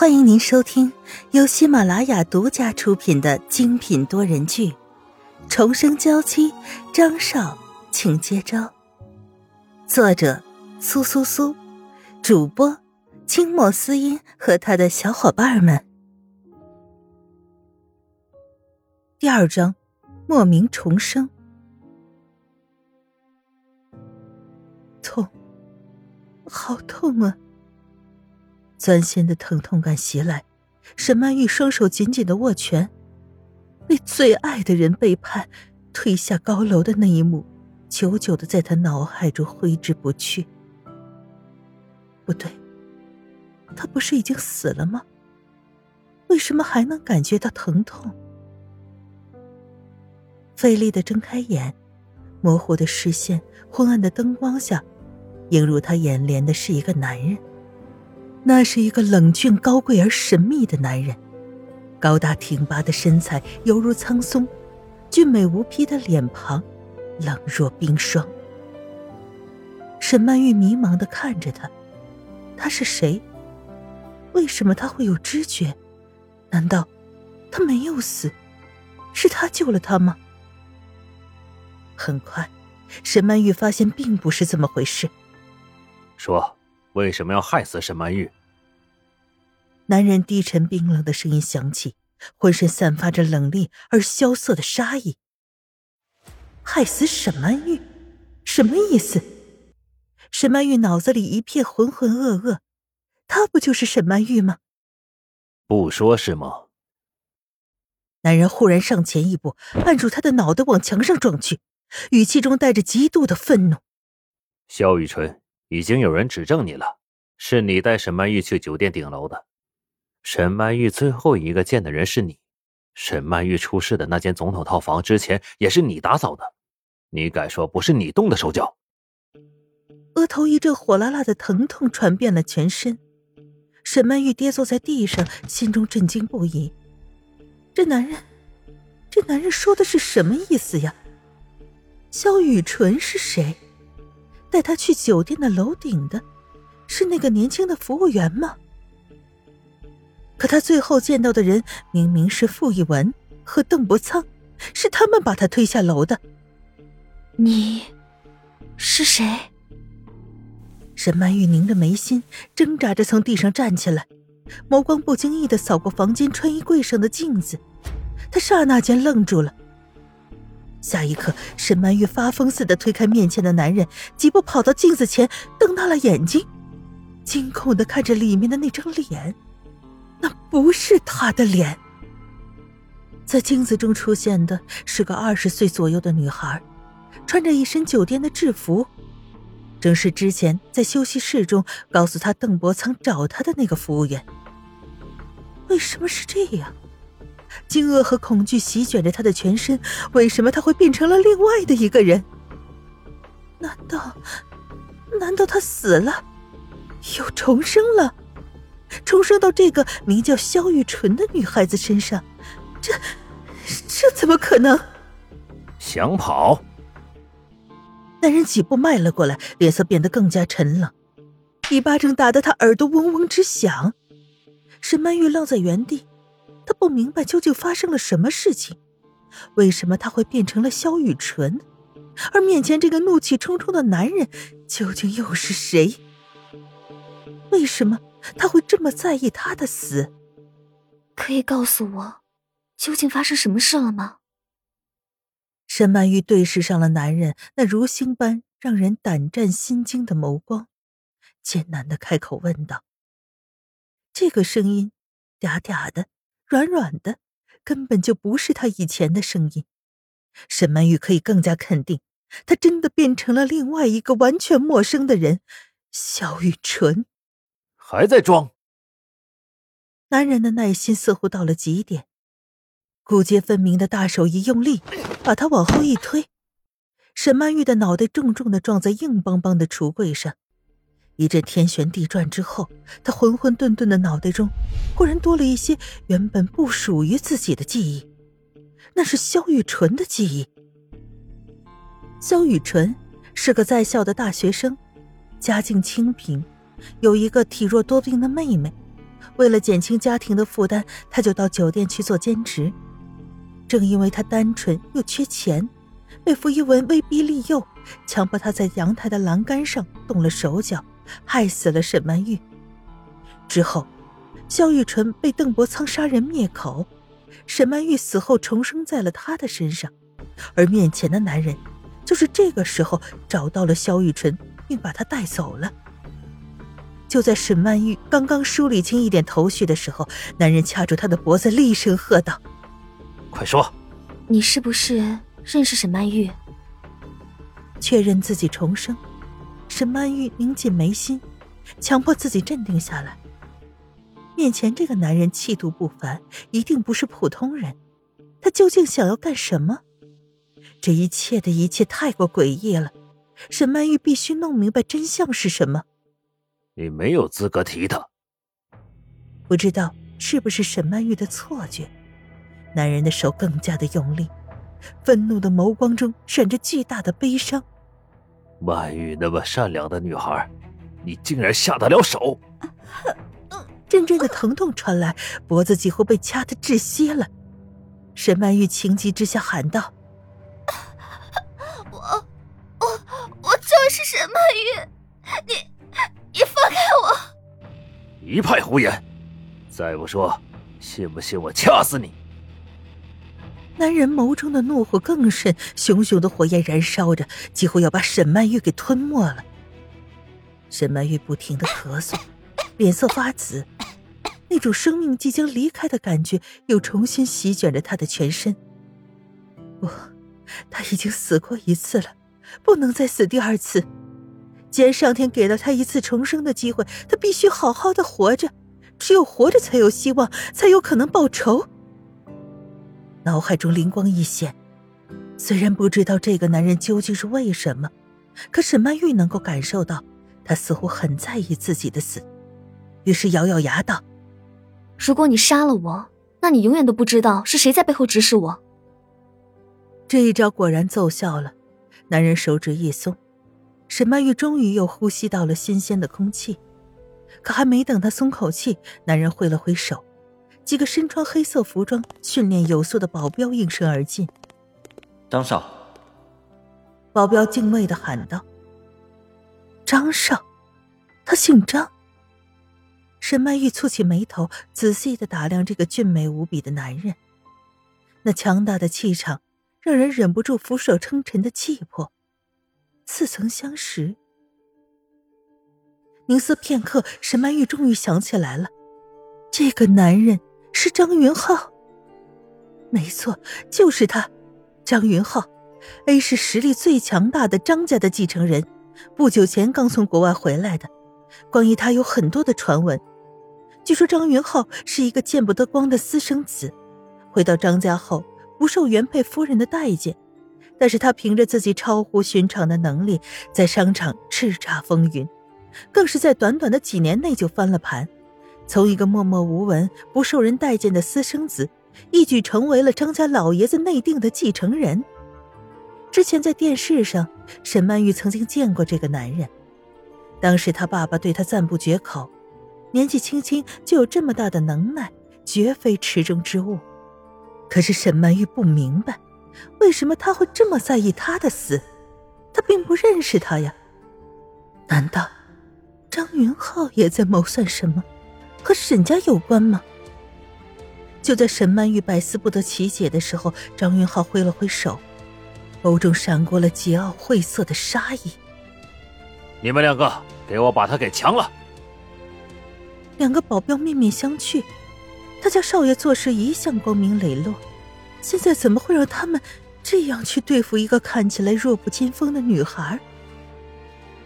欢迎您收听由喜马拉雅独家出品的精品多人剧《重生娇妻》，张少，请接招。作者：苏苏苏，主播：清末思音和他的小伙伴们。第二章：莫名重生。痛，好痛啊！钻心的疼痛感袭来，沈曼玉双手紧紧的握拳，被最爱的人背叛、推下高楼的那一幕，久久的在她脑海中挥之不去。不对，他不是已经死了吗？为什么还能感觉到疼痛？费力的睁开眼，模糊的视线，昏暗的灯光下，映入他眼帘的是一个男人。那是一个冷峻、高贵而神秘的男人，高大挺拔的身材犹如苍松，俊美无匹的脸庞冷若冰霜。沈曼玉迷茫的看着他，他是谁？为什么他会有知觉？难道他没有死？是他救了他吗？很快，沈曼玉发现并不是这么回事。说。为什么要害死沈曼玉？男人低沉冰冷的声音响起，浑身散发着冷厉而萧瑟的杀意。害死沈曼玉，什么意思？沈曼玉脑子里一片浑浑噩噩，她不就是沈曼玉吗？不说是吗？男人忽然上前一步，按住他的脑袋往墙上撞去，语气中带着极度的愤怒。萧雨纯。已经有人指证你了，是你带沈曼玉去酒店顶楼的。沈曼玉最后一个见的人是你，沈曼玉出事的那间总统套房之前也是你打扫的，你敢说不是你动的手脚？额头一阵火辣辣的疼痛传遍了全身，沈曼玉跌坐在地上，心中震惊不已。这男人，这男人说的是什么意思呀？萧雨纯是谁？带他去酒店的楼顶的，是那个年轻的服务员吗？可他最后见到的人明明是傅一文和邓伯苍，是他们把他推下楼的。你是谁？沈曼玉拧着眉心，挣扎着从地上站起来，眸光不经意的扫过房间穿衣柜上的镜子，她刹那间愣住了。下一刻，沈曼玉发疯似的推开面前的男人，几步跑到镜子前，瞪大了眼睛，惊恐的看着里面的那张脸，那不是他的脸。在镜子中出现的是个二十岁左右的女孩，穿着一身酒店的制服，正是之前在休息室中告诉他邓伯苍找他的那个服务员。为什么是这样？惊愕和恐惧席卷着他的全身，为什么他会变成了另外的一个人？难道，难道他死了，又重生了，重生到这个名叫萧玉纯的女孩子身上？这，这怎么可能？想跑？男人几步迈了过来，脸色变得更加沉冷，一巴掌打得他耳朵嗡嗡直响。沈曼玉愣在原地。他不明白究竟发生了什么事情，为什么他会变成了萧雨纯，而面前这个怒气冲冲的男人究竟又是谁？为什么他会这么在意他的死？可以告诉我，究竟发生什么事了吗？沈曼玉对视上了男人那如星般让人胆战心惊的眸光，艰难的开口问道。这个声音嗲嗲的。软软的，根本就不是他以前的声音。沈曼玉可以更加肯定，他真的变成了另外一个完全陌生的人——萧雨纯。还在装？男人的耐心似乎到了极点，骨节分明的大手一用力，把他往后一推，沈曼玉的脑袋重重的撞在硬邦邦的橱柜上。一阵天旋地转之后，他混混沌沌的脑袋中，忽然多了一些原本不属于自己的记忆，那是萧雨纯的记忆。萧雨纯是个在校的大学生，家境清贫，有一个体弱多病的妹妹，为了减轻家庭的负担，他就到酒店去做兼职。正因为他单纯又缺钱，被傅一文威逼利诱，强迫他在阳台的栏杆上动了手脚，害死了沈曼玉。之后，萧玉纯被邓伯苍杀人灭口，沈曼玉死后重生在了他的身上，而面前的男人，就是这个时候找到了萧玉纯，并把他带走了。就在沈曼玉刚刚梳理清一点头绪的时候，男人掐住她的脖子，厉声喝道。快说，你是不是认识沈曼玉？确认自己重生，沈曼玉拧紧眉心，强迫自己镇定下来。面前这个男人气度不凡，一定不是普通人。他究竟想要干什么？这一切的一切太过诡异了。沈曼玉必须弄明白真相是什么。你没有资格提他。不知道是不是沈曼玉的错觉。男人的手更加的用力，愤怒的眸光中闪着巨大的悲伤。曼玉那么善良的女孩，你竟然下得了手！阵阵的疼痛传来，脖子几乎被掐得窒息了。沈曼玉情急之下喊道：“我，我，我就是沈曼玉，你，你放开我！”一派胡言！再不说，信不信我掐死你？男人眸中的怒火更甚，熊熊的火焰燃烧着，几乎要把沈曼玉给吞没了。沈曼玉不停的咳嗽，脸色发紫，那种生命即将离开的感觉又重新席卷着她的全身。不，他已经死过一次了，不能再死第二次。既然上天给了他一次重生的机会，他必须好好的活着，只有活着才有希望，才有可能报仇。脑海中灵光一现，虽然不知道这个男人究竟是为什么，可沈曼玉能够感受到，他似乎很在意自己的死，于是咬咬牙道：“如果你杀了我，那你永远都不知道是谁在背后指使我。”这一招果然奏效了，男人手指一松，沈曼玉终于又呼吸到了新鲜的空气，可还没等他松口气，男人挥了挥手。几个身穿黑色服装、训练有素的保镖应声而进。张少，保镖敬畏的喊道：“张少，他姓张。”沈曼玉蹙起眉头，仔细的打量这个俊美无比的男人，那强大的气场让人忍不住俯首称臣的气魄。似曾相识。凝思片刻，沈曼玉终于想起来了，这个男人。是张云浩，没错，就是他，张云浩，A 市实力最强大的张家的继承人，不久前刚从国外回来的。关于他有很多的传闻，据说张云浩是一个见不得光的私生子，回到张家后不受原配夫人的待见，但是他凭着自己超乎寻常的能力，在商场叱咤风云，更是在短短的几年内就翻了盘。从一个默默无闻、不受人待见的私生子，一举成为了张家老爷子内定的继承人。之前在电视上，沈曼玉曾经见过这个男人，当时他爸爸对他赞不绝口，年纪轻轻就有这么大的能耐，绝非池中之物。可是沈曼玉不明白，为什么他会这么在意他的死？他并不认识他呀？难道张云浩也在谋算什么？和沈家有关吗？就在沈曼玉百思不得其解的时候，张云浩挥了挥手，眸中闪过了桀骜晦涩的杀意。你们两个，给我把他给强了！两个保镖面面相觑，他家少爷做事一向光明磊落，现在怎么会让他们这样去对付一个看起来弱不禁风的女孩？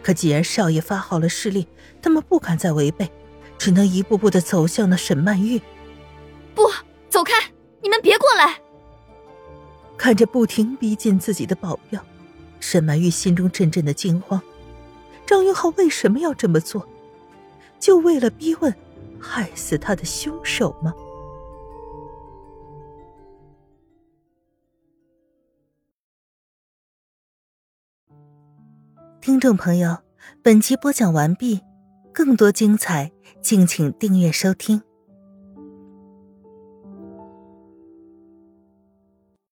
可既然少爷发号了施令，他们不敢再违背。只能一步步的走向了沈曼玉。不，走开！你们别过来！看着不停逼近自己的保镖，沈曼玉心中阵阵的惊慌。张云浩为什么要这么做？就为了逼问害死他的凶手吗？听众朋友，本集播讲完毕，更多精彩。敬请订阅收听。